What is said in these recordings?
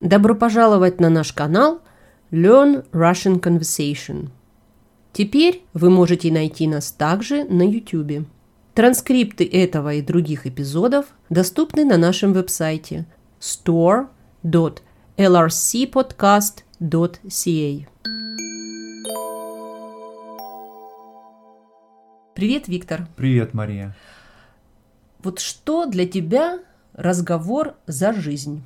Добро пожаловать на наш канал Learn Russian Conversation. Теперь вы можете найти нас также на YouTube. Транскрипты этого и других эпизодов доступны на нашем веб-сайте store.lrcpodcast.ca. Привет, Виктор. Привет, Мария. Вот что для тебя разговор за жизнь?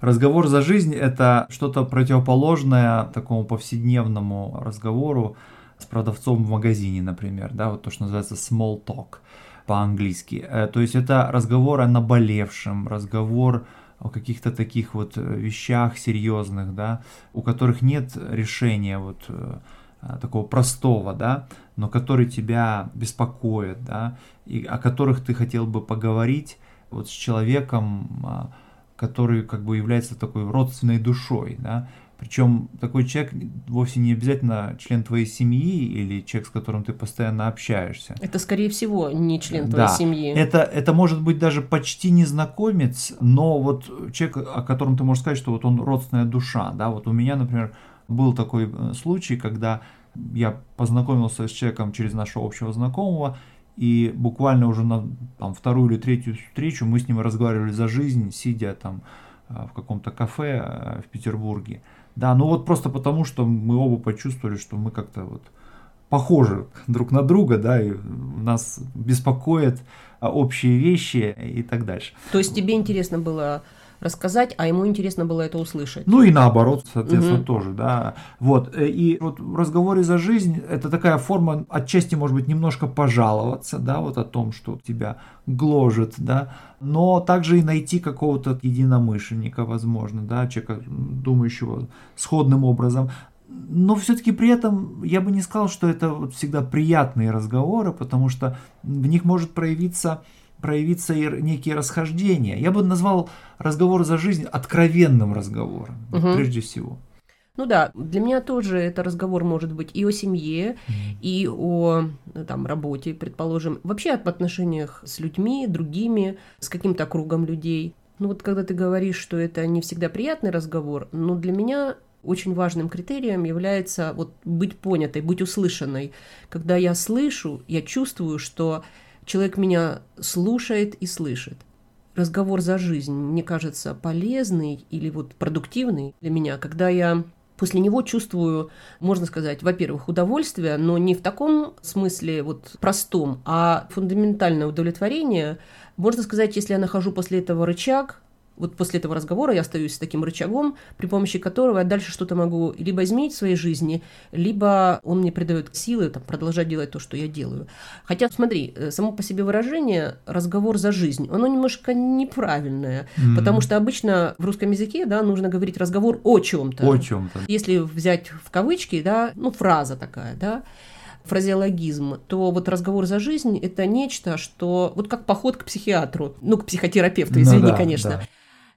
Разговор за жизнь – это что-то противоположное такому повседневному разговору с продавцом в магазине, например, да, вот то, что называется small talk по-английски. Э, то есть это разговор о наболевшем, разговор о каких-то таких вот э, вещах серьезных, да, у которых нет решения вот э, такого простого, да, но который тебя беспокоит, да, и о которых ты хотел бы поговорить вот с человеком, а, который как бы является такой родственной душой, да, причем такой человек вовсе не обязательно член твоей семьи или человек, с которым ты постоянно общаешься. Это, скорее всего, не член твоей да. семьи. Это, это может быть даже почти незнакомец, но вот человек, о котором ты можешь сказать, что вот он родственная душа. Да? Вот у меня, например, был такой э, случай, когда я познакомился с человеком через нашего общего знакомого, и буквально уже на там, вторую или третью встречу мы с ним разговаривали за жизнь, сидя там э, в каком-то кафе э, в Петербурге. Да, ну вот просто потому, что мы оба почувствовали, что мы как-то вот похожи друг на друга, да, и нас беспокоят э, общие вещи и так дальше. То есть тебе интересно было рассказать, а ему интересно было это услышать. Ну и наоборот, соответственно, угу. тоже, да. Вот, э, и вот в разговоре за жизнь это такая форма, отчасти, может быть, немножко пожаловаться, да, вот о том, что тебя гложет, да, но также и найти какого-то единомышленника, возможно, да, человека, думающего сходным образом. Но все-таки при этом я бы не сказал, что это вот всегда приятные разговоры, потому что в них может проявиться проявиться и некие расхождения. Я бы назвал разговор за жизнь откровенным разговором, угу. прежде всего. Ну да, для меня тоже это разговор может быть и о семье, и о там, работе, предположим, вообще об отношениях с людьми, другими, с каким-то кругом людей. Ну вот когда ты говоришь, что это не всегда приятный разговор, но для меня очень важным критерием является вот быть понятой, быть услышанной. Когда я слышу, я чувствую, что человек меня слушает и слышит. Разговор за жизнь, мне кажется, полезный или вот продуктивный для меня, когда я после него чувствую, можно сказать, во-первых, удовольствие, но не в таком смысле вот простом, а фундаментальное удовлетворение. Можно сказать, если я нахожу после этого рычаг, вот после этого разговора я остаюсь с таким рычагом, при помощи которого я дальше что-то могу либо изменить в своей жизни, либо он мне придает силы там, продолжать делать то, что я делаю. Хотя, смотри, э, само по себе выражение «разговор за жизнь», оно немножко неправильное, mm-hmm. потому что обычно в русском языке да, нужно говорить разговор о чем-то. О чем-то. Если взять в кавычки, да, ну, фраза такая, да, фразеологизм, то вот разговор за жизнь – это нечто, что вот как поход к психиатру, ну, к психотерапевту, ну извини, ну, да, конечно. Да.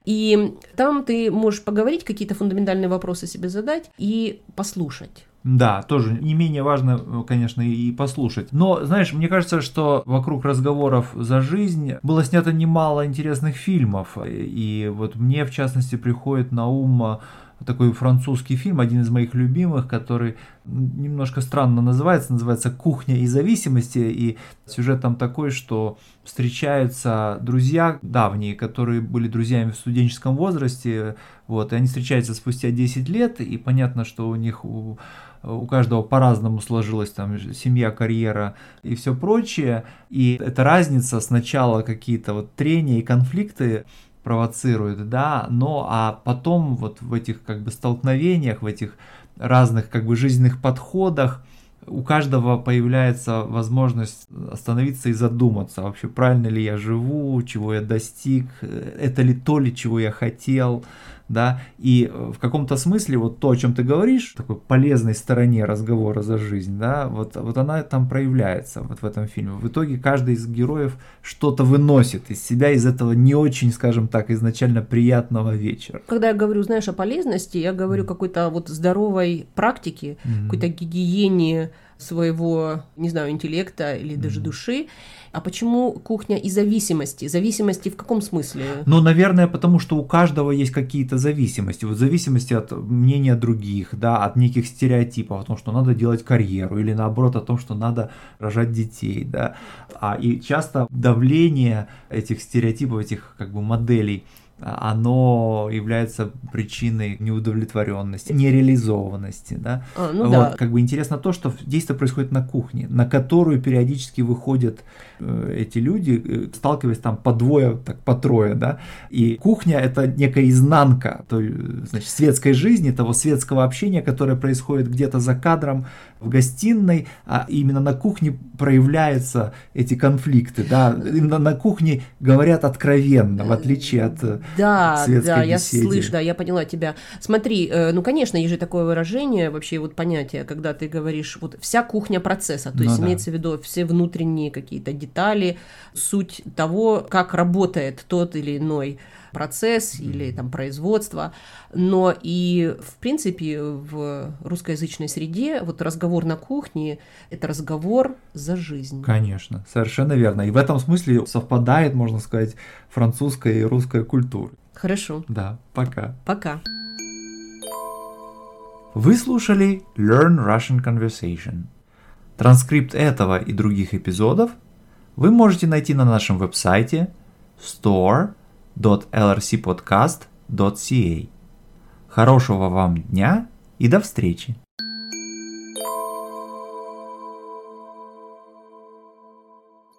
И там ты можешь поговорить, какие-то фундаментальные вопросы себе задать и послушать. Да, тоже не менее важно, конечно, и послушать. Но, знаешь, мне кажется, что вокруг разговоров за жизнь было снято немало интересных фильмов. И вот мне, в частности, приходит на ум такой французский фильм, один из моих любимых, который немножко странно называется, называется «Кухня и зависимости», и сюжет там такой, что встречаются друзья давние, которые были друзьями в студенческом возрасте, вот, и они встречаются спустя 10 лет, и понятно, что у них у, у каждого по-разному сложилась там семья, карьера и все прочее, и эта разница сначала какие-то вот трения и конфликты провоцирует, да, но а потом вот в этих как бы столкновениях, в этих разных как бы жизненных подходах у каждого появляется возможность остановиться и задуматься, вообще правильно ли я живу, чего я достиг, это ли то ли, чего я хотел, да, и э, в каком-то смысле вот то, о чем ты говоришь, такой полезной стороне разговора за жизнь, да, вот, вот она там проявляется вот в этом фильме. В итоге каждый из героев что-то выносит из себя, из этого не очень, скажем так, изначально приятного вечера. Когда я говорю, знаешь, о полезности, я говорю mm. какой-то вот здоровой практике, mm. какой-то гигиене своего, не знаю, интеллекта или даже души. А почему кухня и зависимости? Зависимости в каком смысле? Ну, наверное, потому что у каждого есть какие-то зависимости. Вот зависимости от мнения других, да, от неких стереотипов, о том, что надо делать карьеру, или наоборот о том, что надо рожать детей, да. А и часто давление этих стереотипов, этих как бы моделей оно является причиной неудовлетворенности, нереализованности, да. А, ну вот, да. Как бы интересно то, что действие происходит на кухне, на которую периодически выходят э, эти люди, э, сталкиваясь там по двое, так по трое, да. И кухня это некая изнанка той, значит, светской жизни, того светского общения, которое происходит где-то за кадром в гостиной, а именно на кухне проявляются эти конфликты, да. Именно на кухне говорят откровенно, в отличие от э, Да, да, я слышу, да, я поняла тебя. Смотри, э, ну, конечно, есть же такое выражение, вообще вот понятие, когда ты говоришь, вот вся кухня процесса, то Ну есть да. имеется в виду все внутренние какие-то детали, суть того, как работает тот или иной процесс или там производство, но и в принципе в русскоязычной среде вот разговор на кухне – это разговор за жизнь. Конечно, совершенно верно. И в этом смысле совпадает, можно сказать, французская и русская культура. Хорошо, Да, пока. пока. Вы слушали Learn Russian Conversation. Транскрипт этого и других эпизодов вы можете найти на нашем веб-сайте store.lrcpodcast.ca. Хорошего вам дня и до встречи!